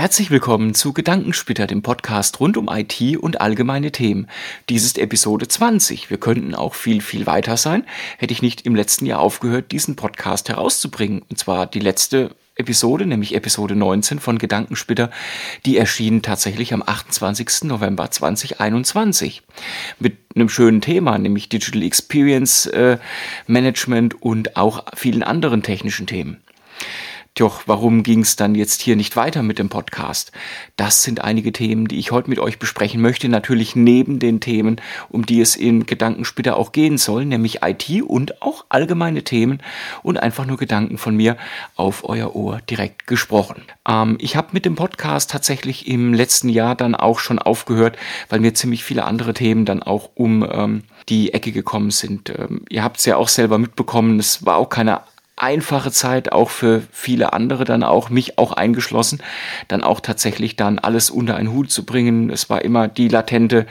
Herzlich willkommen zu Gedankensplitter, dem Podcast rund um IT und allgemeine Themen. Dies ist Episode 20. Wir könnten auch viel, viel weiter sein, hätte ich nicht im letzten Jahr aufgehört, diesen Podcast herauszubringen. Und zwar die letzte Episode, nämlich Episode 19 von Gedankensplitter, die erschien tatsächlich am 28. November 2021 mit einem schönen Thema, nämlich Digital Experience äh, Management und auch vielen anderen technischen Themen. Doch warum ging es dann jetzt hier nicht weiter mit dem Podcast? Das sind einige Themen, die ich heute mit euch besprechen möchte. Natürlich neben den Themen, um die es in Gedankensplitter auch gehen soll, nämlich IT und auch allgemeine Themen und einfach nur Gedanken von mir auf euer Ohr direkt gesprochen. Ähm, ich habe mit dem Podcast tatsächlich im letzten Jahr dann auch schon aufgehört, weil mir ziemlich viele andere Themen dann auch um ähm, die Ecke gekommen sind. Ähm, ihr habt es ja auch selber mitbekommen, es war auch keine einfache Zeit, auch für viele andere dann auch, mich auch eingeschlossen, dann auch tatsächlich dann alles unter einen Hut zu bringen. Es war immer die latente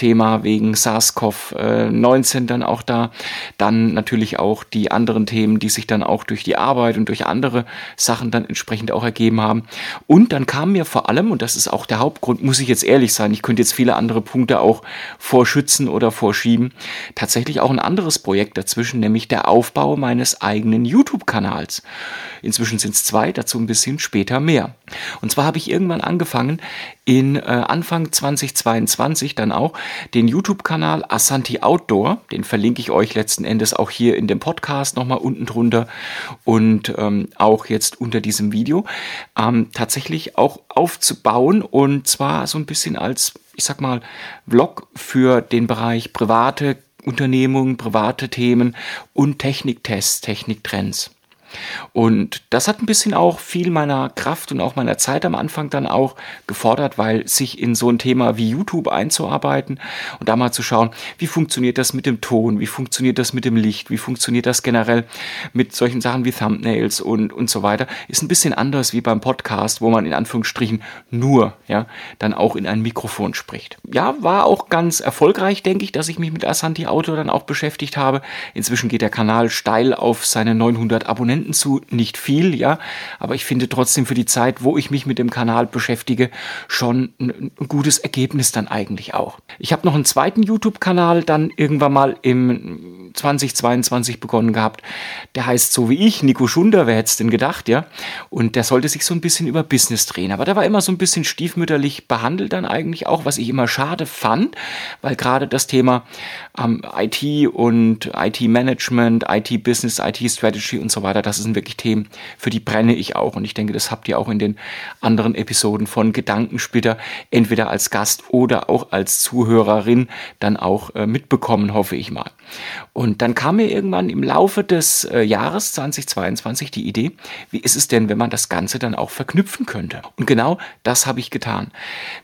Thema wegen SARS-CoV-19 dann auch da. Dann natürlich auch die anderen Themen, die sich dann auch durch die Arbeit und durch andere Sachen dann entsprechend auch ergeben haben. Und dann kam mir vor allem, und das ist auch der Hauptgrund, muss ich jetzt ehrlich sein, ich könnte jetzt viele andere Punkte auch vorschützen oder vorschieben, tatsächlich auch ein anderes Projekt dazwischen, nämlich der Aufbau meines eigenen YouTube-Kanals. Inzwischen sind es zwei, dazu ein bisschen später mehr. Und zwar habe ich irgendwann angefangen, in äh, Anfang 2022 dann auch den YouTube-Kanal Asanti Outdoor, den verlinke ich euch letzten Endes auch hier in dem Podcast nochmal unten drunter und ähm, auch jetzt unter diesem Video, ähm, tatsächlich auch aufzubauen und zwar so ein bisschen als, ich sag mal, Vlog für den Bereich private Unternehmungen, private Themen und Techniktests, Techniktrends. Und das hat ein bisschen auch viel meiner Kraft und auch meiner Zeit am Anfang dann auch gefordert, weil sich in so ein Thema wie YouTube einzuarbeiten und da mal zu schauen, wie funktioniert das mit dem Ton, wie funktioniert das mit dem Licht, wie funktioniert das generell mit solchen Sachen wie Thumbnails und, und so weiter, ist ein bisschen anders wie beim Podcast, wo man in Anführungsstrichen nur, ja, dann auch in ein Mikrofon spricht. Ja, war auch ganz erfolgreich, denke ich, dass ich mich mit Asanti Auto dann auch beschäftigt habe. Inzwischen geht der Kanal steil auf seine 900 Abonnenten Abonnenten zu, nicht viel, ja, aber ich finde trotzdem für die Zeit, wo ich mich mit dem Kanal beschäftige, schon ein, ein gutes Ergebnis dann eigentlich auch. Ich habe noch einen zweiten YouTube-Kanal dann irgendwann mal im 2022 begonnen gehabt. Der heißt so wie ich, Nico Schunder, wer hätte es denn gedacht, ja? Und der sollte sich so ein bisschen über Business drehen. Aber der war immer so ein bisschen stiefmütterlich behandelt dann eigentlich auch, was ich immer schade fand, weil gerade das Thema ähm, IT und IT-Management, IT-Business, IT-Strategy und so weiter, das sind wirklich Themen, für die brenne ich auch. Und ich denke, das habt ihr auch in den anderen Episoden von Gedankensplitter entweder als Gast oder auch als Zuhörerin dann auch äh, mitbekommen, hoffe ich mal. Und dann kam mir irgendwann im Laufe des äh, Jahres 2022 die Idee, wie ist es denn, wenn man das Ganze dann auch verknüpfen könnte? Und genau das habe ich getan.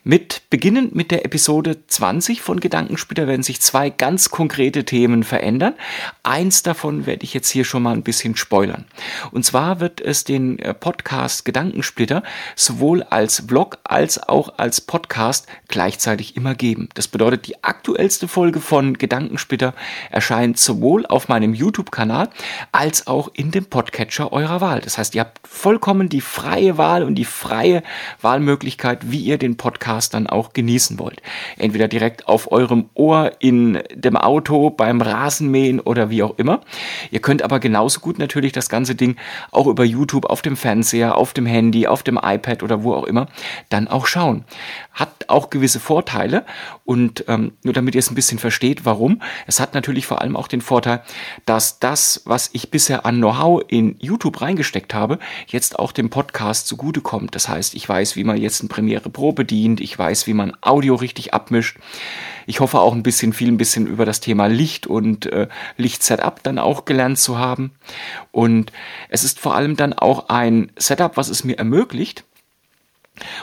Mit beginnend mit der Episode 20 von Gedankensplitter werden sich zwei ganz konkrete Themen verändern. Eins davon werde ich jetzt hier schon mal ein bisschen spoilern. Und zwar wird es den äh, Podcast Gedankensplitter sowohl als Vlog als auch als Podcast gleichzeitig immer geben. Das bedeutet, die aktuellste Folge von Gedankensplitter erscheint sowohl auf meinem YouTube-Kanal als auch in dem Podcatcher eurer Wahl. Das heißt, ihr habt vollkommen die freie Wahl und die freie Wahlmöglichkeit, wie ihr den Podcast dann auch genießen wollt. Entweder direkt auf eurem Ohr in dem Auto, beim Rasenmähen oder wie auch immer. Ihr könnt aber genauso gut natürlich das Ganze Ding auch über YouTube auf dem Fernseher, auf dem Handy, auf dem iPad oder wo auch immer dann auch schauen. Hat auch gewisse Vorteile und ähm, nur damit ihr es ein bisschen versteht, warum. Es hat natürlich vor allem auch den Vorteil, dass das, was ich bisher an Know-how in YouTube reingesteckt habe, jetzt auch dem Podcast zugutekommt. Das heißt, ich weiß, wie man jetzt ein Premiere Pro bedient, ich weiß, wie man Audio richtig abmischt. Ich hoffe auch ein bisschen viel, ein bisschen über das Thema Licht und äh, Lichtsetup dann auch gelernt zu haben. Und es ist vor allem dann auch ein Setup, was es mir ermöglicht,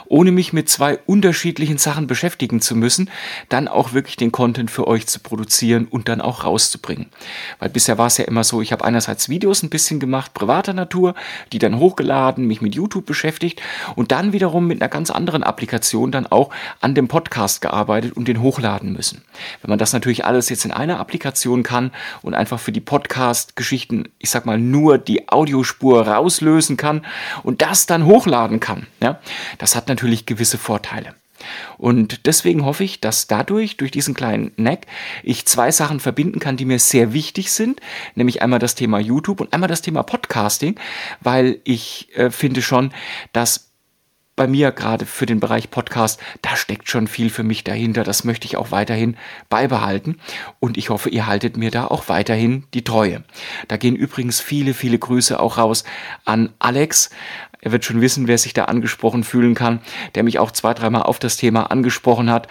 ohne mich mit zwei unterschiedlichen Sachen beschäftigen zu müssen, dann auch wirklich den Content für euch zu produzieren und dann auch rauszubringen. Weil bisher war es ja immer so, ich habe einerseits Videos ein bisschen gemacht, privater Natur, die dann hochgeladen, mich mit YouTube beschäftigt und dann wiederum mit einer ganz anderen Applikation dann auch an dem Podcast gearbeitet und den hochladen müssen. Wenn man das natürlich alles jetzt in einer Applikation kann und einfach für die Podcast-Geschichten, ich sag mal, nur die Audiospur rauslösen kann und das dann hochladen kann, ja, Das hat natürlich gewisse Vorteile. Und deswegen hoffe ich, dass dadurch, durch diesen kleinen Neck, ich zwei Sachen verbinden kann, die mir sehr wichtig sind, nämlich einmal das Thema YouTube und einmal das Thema Podcasting, weil ich äh, finde schon, dass bei mir gerade für den Bereich Podcast, da steckt schon viel für mich dahinter. Das möchte ich auch weiterhin beibehalten. Und ich hoffe, ihr haltet mir da auch weiterhin die Treue. Da gehen übrigens viele, viele Grüße auch raus an Alex. Er wird schon wissen, wer sich da angesprochen fühlen kann, der mich auch zwei, dreimal auf das Thema angesprochen hat.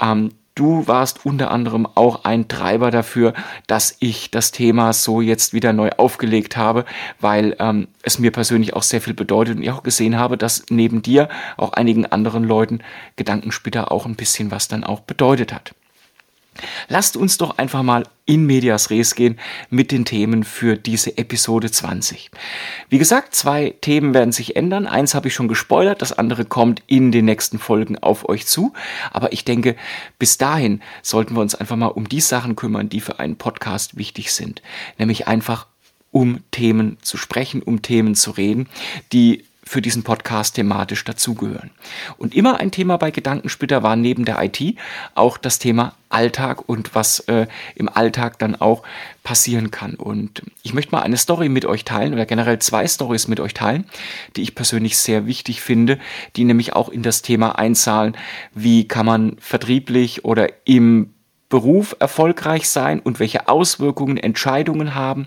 Ähm, Du warst unter anderem auch ein Treiber dafür, dass ich das Thema so jetzt wieder neu aufgelegt habe, weil ähm, es mir persönlich auch sehr viel bedeutet und ich auch gesehen habe, dass neben dir auch einigen anderen Leuten Gedankensplitter auch ein bisschen was dann auch bedeutet hat. Lasst uns doch einfach mal in medias res gehen mit den Themen für diese Episode 20. Wie gesagt, zwei Themen werden sich ändern. Eins habe ich schon gespoilert, das andere kommt in den nächsten Folgen auf euch zu. Aber ich denke, bis dahin sollten wir uns einfach mal um die Sachen kümmern, die für einen Podcast wichtig sind. Nämlich einfach um Themen zu sprechen, um Themen zu reden, die für diesen Podcast thematisch dazugehören. Und immer ein Thema bei Gedankensplitter war neben der IT auch das Thema Alltag und was äh, im Alltag dann auch passieren kann. Und ich möchte mal eine Story mit euch teilen oder generell zwei Stories mit euch teilen, die ich persönlich sehr wichtig finde, die nämlich auch in das Thema einzahlen, wie kann man vertrieblich oder im Beruf erfolgreich sein und welche Auswirkungen Entscheidungen haben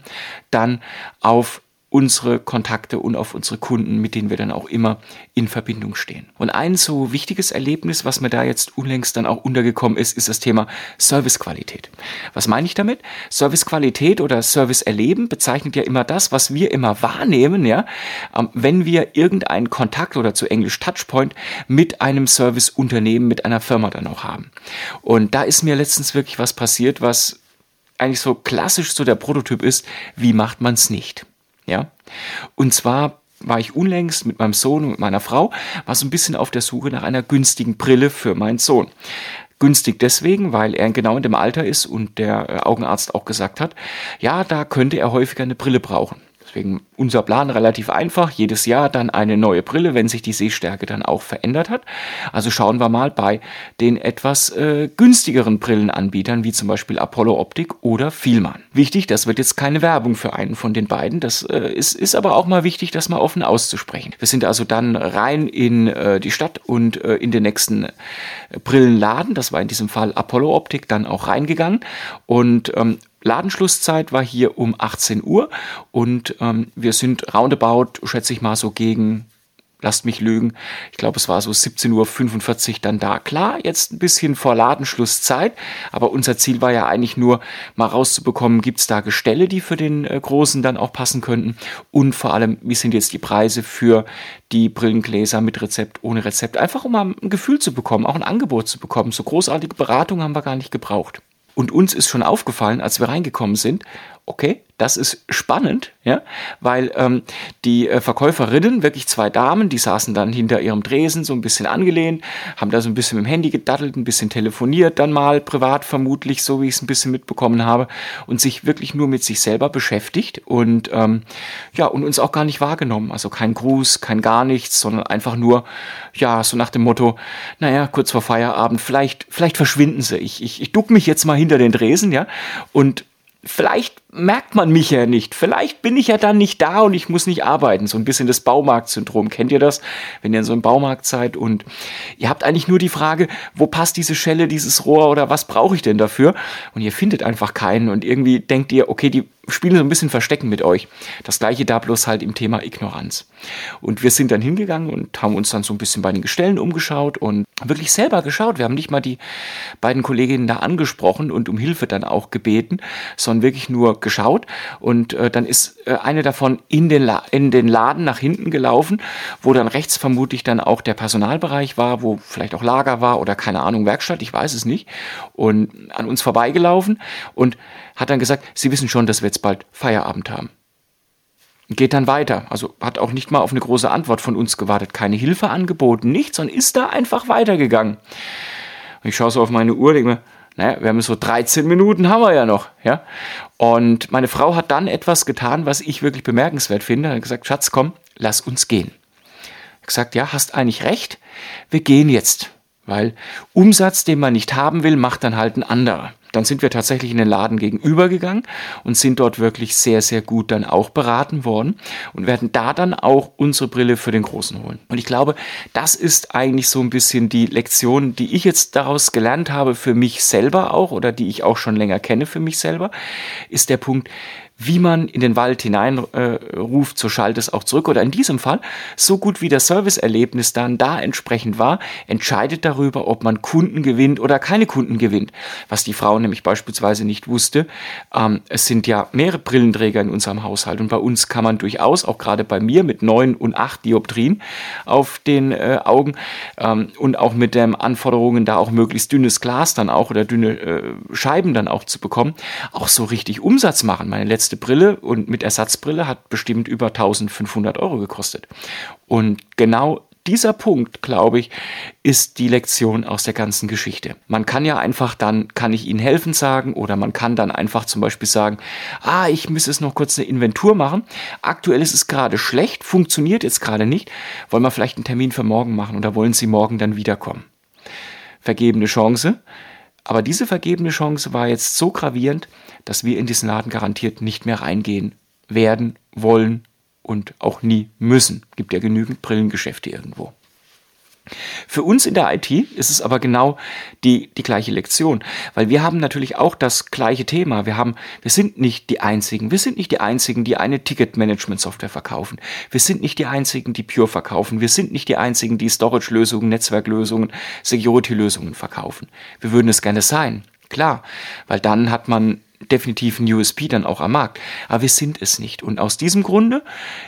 dann auf unsere Kontakte und auf unsere Kunden, mit denen wir dann auch immer in Verbindung stehen. Und ein so wichtiges Erlebnis, was mir da jetzt unlängst dann auch untergekommen ist, ist das Thema Servicequalität. Was meine ich damit? Servicequalität oder Service erleben bezeichnet ja immer das, was wir immer wahrnehmen, ja, ähm, wenn wir irgendeinen Kontakt oder zu Englisch Touchpoint mit einem Serviceunternehmen, mit einer Firma dann auch haben. Und da ist mir letztens wirklich was passiert, was eigentlich so klassisch so der Prototyp ist, wie macht man es nicht? Ja. Und zwar war ich unlängst mit meinem Sohn und mit meiner Frau, war so ein bisschen auf der Suche nach einer günstigen Brille für meinen Sohn. Günstig deswegen, weil er genau in dem Alter ist und der äh, Augenarzt auch gesagt hat, ja, da könnte er häufiger eine Brille brauchen. Deswegen unser Plan relativ einfach. Jedes Jahr dann eine neue Brille, wenn sich die Sehstärke dann auch verändert hat. Also schauen wir mal bei den etwas äh, günstigeren Brillenanbietern, wie zum Beispiel Apollo Optik oder Vielmann. Wichtig, das wird jetzt keine Werbung für einen von den beiden. Das äh, ist, ist aber auch mal wichtig, das mal offen auszusprechen. Wir sind also dann rein in äh, die Stadt und äh, in den nächsten äh, Brillenladen. Das war in diesem Fall Apollo Optik dann auch reingegangen und ähm, Ladenschlusszeit war hier um 18 Uhr und ähm, wir sind roundabout, schätze ich mal, so gegen lasst mich lügen, ich glaube, es war so 17.45 Uhr dann da. Klar, jetzt ein bisschen vor Ladenschlusszeit, aber unser Ziel war ja eigentlich nur, mal rauszubekommen, gibt es da Gestelle, die für den äh, Großen dann auch passen könnten und vor allem, wie sind jetzt die Preise für die Brillengläser mit Rezept, ohne Rezept, einfach um mal ein Gefühl zu bekommen, auch ein Angebot zu bekommen. So großartige Beratung haben wir gar nicht gebraucht. Und uns ist schon aufgefallen, als wir reingekommen sind, okay, das ist spannend, ja, weil ähm, die äh, Verkäuferinnen, wirklich zwei Damen, die saßen dann hinter ihrem Dresen so ein bisschen angelehnt, haben da so ein bisschen mit dem Handy gedattelt, ein bisschen telefoniert, dann mal privat vermutlich, so wie ich es ein bisschen mitbekommen habe, und sich wirklich nur mit sich selber beschäftigt und ähm, ja, und uns auch gar nicht wahrgenommen. Also kein Gruß, kein gar nichts, sondern einfach nur, ja, so nach dem Motto, naja, kurz vor Feierabend, vielleicht, vielleicht verschwinden sie. Ich, ich, ich duck mich jetzt mal hinter den Dresen, ja, und vielleicht merkt man mich ja nicht. Vielleicht bin ich ja dann nicht da und ich muss nicht arbeiten. So ein bisschen das Baumarktsyndrom. Kennt ihr das? Wenn ihr in so einem Baumarkt seid und ihr habt eigentlich nur die Frage, wo passt diese Schelle, dieses Rohr oder was brauche ich denn dafür? Und ihr findet einfach keinen und irgendwie denkt ihr, okay, die spielen so ein bisschen Verstecken mit euch. Das gleiche da bloß halt im Thema Ignoranz. Und wir sind dann hingegangen und haben uns dann so ein bisschen bei den Gestellen umgeschaut und wirklich selber geschaut. Wir haben nicht mal die beiden Kolleginnen da angesprochen und um Hilfe dann auch gebeten, sondern wirklich nur geschaut. Und äh, dann ist äh, eine davon in den, in den Laden nach hinten gelaufen, wo dann rechts vermutlich dann auch der Personalbereich war, wo vielleicht auch Lager war oder keine Ahnung, Werkstatt, ich weiß es nicht. Und an uns vorbeigelaufen und hat dann gesagt, Sie wissen schon, dass wir jetzt bald Feierabend haben. Geht dann weiter. Also hat auch nicht mal auf eine große Antwort von uns gewartet. Keine Hilfe angeboten, nichts, sondern ist da einfach weitergegangen. Ich schaue so auf meine Uhr, denke mir, naja, wir haben so 13 Minuten haben wir ja noch, ja. Und meine Frau hat dann etwas getan, was ich wirklich bemerkenswert finde. Hat gesagt, Schatz, komm, lass uns gehen. gesagt, ja, hast eigentlich recht, wir gehen jetzt. Weil Umsatz, den man nicht haben will, macht dann halt ein anderer. Dann sind wir tatsächlich in den Laden gegenübergegangen und sind dort wirklich sehr, sehr gut dann auch beraten worden und werden da dann auch unsere Brille für den Großen holen. Und ich glaube, das ist eigentlich so ein bisschen die Lektion, die ich jetzt daraus gelernt habe für mich selber auch oder die ich auch schon länger kenne für mich selber, ist der Punkt, wie man in den Wald hineinruft, äh, so schallt es auch zurück. Oder in diesem Fall, so gut wie das Serviceerlebnis dann da entsprechend war, entscheidet darüber, ob man Kunden gewinnt oder keine Kunden gewinnt. Was die Frau nämlich beispielsweise nicht wusste, ähm, es sind ja mehrere Brillenträger in unserem Haushalt und bei uns kann man durchaus, auch gerade bei mir mit neun und acht Dioptrien auf den äh, Augen ähm, und auch mit den Anforderungen, da auch möglichst dünnes Glas dann auch oder dünne äh, Scheiben dann auch zu bekommen, auch so richtig Umsatz machen. Meine letzte letzte Brille und mit Ersatzbrille hat bestimmt über 1500 Euro gekostet. Und genau dieser Punkt, glaube ich, ist die Lektion aus der ganzen Geschichte. Man kann ja einfach dann, kann ich Ihnen helfen sagen, oder man kann dann einfach zum Beispiel sagen, ah, ich muss jetzt noch kurz eine Inventur machen. Aktuell ist es gerade schlecht, funktioniert jetzt gerade nicht. Wollen wir vielleicht einen Termin für morgen machen oder wollen Sie morgen dann wiederkommen? Vergebene Chance. Aber diese vergebene Chance war jetzt so gravierend, dass wir in diesen Laden garantiert nicht mehr reingehen werden, wollen und auch nie müssen. Gibt ja genügend Brillengeschäfte irgendwo. Für uns in der IT ist es aber genau die, die gleiche Lektion, weil wir haben natürlich auch das gleiche Thema. Wir haben, wir sind nicht die einzigen. Wir sind nicht die einzigen, die eine Ticketmanagement-Software verkaufen. Wir sind nicht die einzigen, die Pure verkaufen. Wir sind nicht die einzigen, die Storage-Lösungen, Netzwerklösungen, Security-Lösungen verkaufen. Wir würden es gerne sein. Klar, weil dann hat man definitiv ein USP dann auch am Markt. Aber wir sind es nicht. Und aus diesem Grunde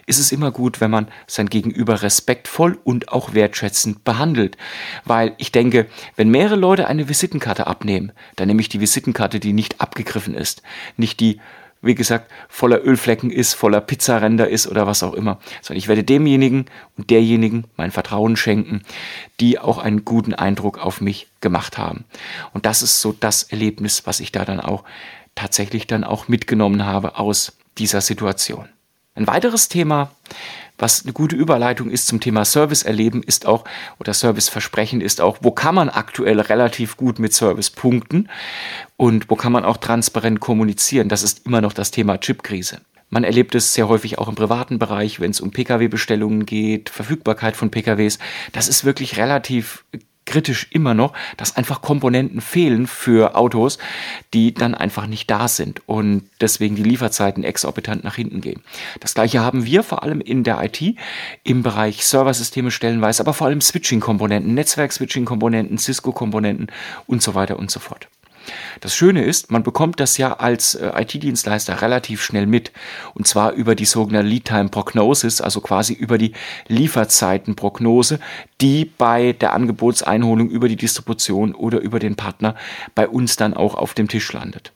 ist es immer gut, wenn man sein Gegenüber respektvoll und auch wertschätzend behandelt. Weil ich denke, wenn mehrere Leute eine Visitenkarte abnehmen, dann nehme ich die Visitenkarte, die nicht abgegriffen ist. Nicht die wie gesagt, voller Ölflecken ist, voller Pizzaränder ist oder was auch immer, sondern ich werde demjenigen und derjenigen mein Vertrauen schenken, die auch einen guten Eindruck auf mich gemacht haben. Und das ist so das Erlebnis, was ich da dann auch tatsächlich dann auch mitgenommen habe aus dieser Situation. Ein weiteres Thema, was eine gute Überleitung ist zum Thema Service erleben, ist auch, oder Service versprechen ist auch, wo kann man aktuell relativ gut mit Service punkten und wo kann man auch transparent kommunizieren. Das ist immer noch das Thema Chipkrise. Man erlebt es sehr häufig auch im privaten Bereich, wenn es um Pkw-Bestellungen geht, Verfügbarkeit von Pkws. Das ist wirklich relativ kritisch immer noch, dass einfach Komponenten fehlen für Autos, die dann einfach nicht da sind und deswegen die Lieferzeiten exorbitant nach hinten gehen. Das gleiche haben wir vor allem in der IT im Bereich Serversysteme stellenweise, aber vor allem Switching-Komponenten, Netzwerk-Switching-Komponenten, Cisco-Komponenten und so weiter und so fort. Das Schöne ist, man bekommt das ja als äh, IT-Dienstleister relativ schnell mit. Und zwar über die sogenannte Lead-Time-Prognosis, also quasi über die Lieferzeitenprognose, die bei der Angebotseinholung über die Distribution oder über den Partner bei uns dann auch auf dem Tisch landet.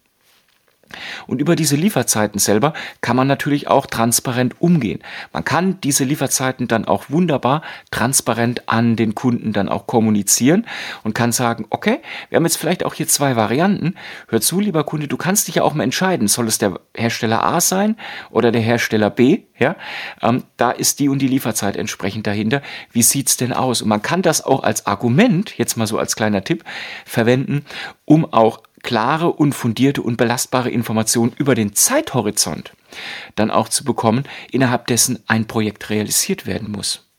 Und über diese Lieferzeiten selber kann man natürlich auch transparent umgehen. Man kann diese Lieferzeiten dann auch wunderbar transparent an den Kunden dann auch kommunizieren und kann sagen, okay, wir haben jetzt vielleicht auch hier zwei Varianten. Hör zu, lieber Kunde, du kannst dich ja auch mal entscheiden, soll es der Hersteller A sein oder der Hersteller B? Ja, ähm, da ist die und die Lieferzeit entsprechend dahinter. Wie sieht's denn aus? Und man kann das auch als Argument, jetzt mal so als kleiner Tipp, verwenden, um auch klare und fundierte und belastbare Informationen über den Zeithorizont dann auch zu bekommen, innerhalb dessen ein Projekt realisiert werden muss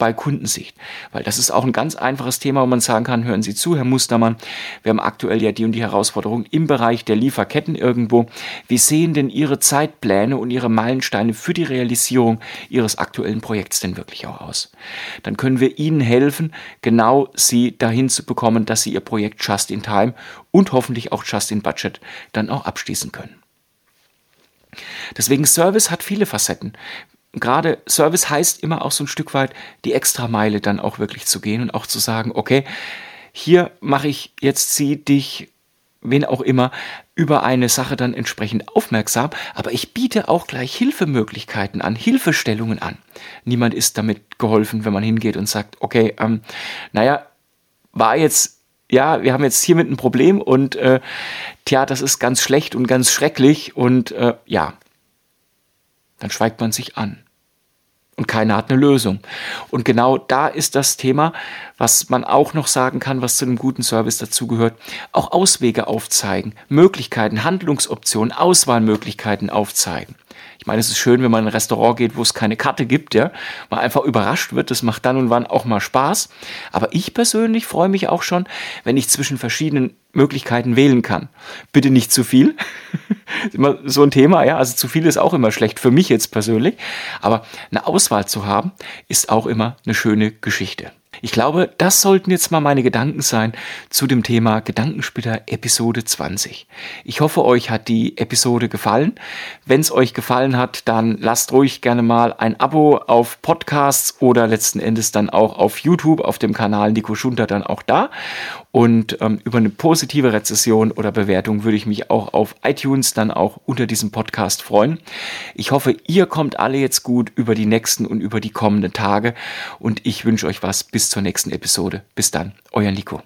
bei Kundensicht. Weil das ist auch ein ganz einfaches Thema, wo man sagen kann, hören Sie zu, Herr Mustermann, wir haben aktuell ja die und die Herausforderungen im Bereich der Lieferketten irgendwo. Wie sehen denn Ihre Zeitpläne und Ihre Meilensteine für die Realisierung Ihres aktuellen Projekts denn wirklich auch aus? Dann können wir Ihnen helfen, genau Sie dahin zu bekommen, dass Sie Ihr Projekt just in time und hoffentlich auch just in budget dann auch abschließen können. Deswegen Service hat viele Facetten gerade Service heißt immer auch so ein Stück weit die Extrameile dann auch wirklich zu gehen und auch zu sagen, okay, hier mache ich jetzt sie dich, wen auch immer, über eine Sache dann entsprechend aufmerksam, aber ich biete auch gleich Hilfemöglichkeiten an, Hilfestellungen an. Niemand ist damit geholfen, wenn man hingeht und sagt, okay, ähm, naja, war jetzt ja, wir haben jetzt hiermit ein Problem und äh, tja, das ist ganz schlecht und ganz schrecklich und äh, ja, dann schweigt man sich an. und keiner hat eine Lösung. Und genau da ist das Thema, was man auch noch sagen kann, was zu einem guten Service dazugehört, auch Auswege aufzeigen, Möglichkeiten, Handlungsoptionen, Auswahlmöglichkeiten aufzeigen. Ich meine, es ist schön, wenn man in ein Restaurant geht, wo es keine Karte gibt, ja, man einfach überrascht wird. Das macht dann und wann auch mal Spaß. Aber ich persönlich freue mich auch schon, wenn ich zwischen verschiedenen Möglichkeiten wählen kann. Bitte nicht zu viel. immer so ein Thema, ja. Also zu viel ist auch immer schlecht für mich jetzt persönlich. Aber eine Auswahl zu haben, ist auch immer eine schöne Geschichte. Ich glaube, das sollten jetzt mal meine Gedanken sein zu dem Thema Gedankensplitter Episode 20. Ich hoffe, euch hat die Episode gefallen. Wenn es euch gefallen hat, dann lasst ruhig gerne mal ein Abo auf Podcasts oder letzten Endes dann auch auf YouTube, auf dem Kanal Nico Schunter dann auch da. Und ähm, über eine positive Rezession oder Bewertung würde ich mich auch auf iTunes dann auch unter diesem Podcast freuen. Ich hoffe, ihr kommt alle jetzt gut über die nächsten und über die kommenden Tage und ich wünsche euch was bis zur nächsten Episode. Bis dann, euer Nico.